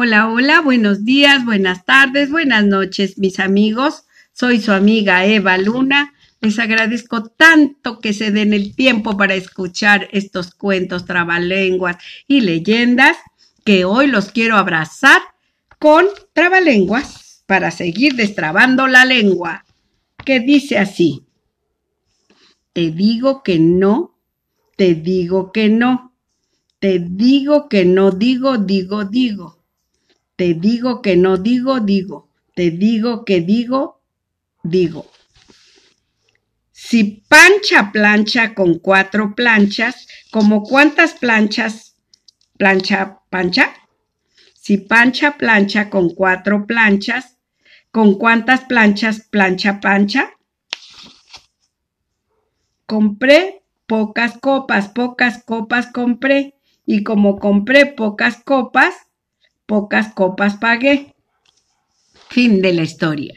Hola, hola, buenos días, buenas tardes, buenas noches, mis amigos. Soy su amiga Eva Luna. Les agradezco tanto que se den el tiempo para escuchar estos cuentos, trabalenguas y leyendas que hoy los quiero abrazar con trabalenguas para seguir destrabando la lengua, que dice así. Te digo que no, te digo que no, te digo que no digo, digo, digo. Te digo que no digo, digo. Te digo que digo, digo. Si pancha plancha con cuatro planchas, ¿como cuántas planchas plancha pancha? Si pancha plancha con cuatro planchas, ¿con cuántas planchas plancha pancha? Compré pocas copas, pocas copas compré, y como compré pocas copas, pocas copas pagué. Fin de la historia.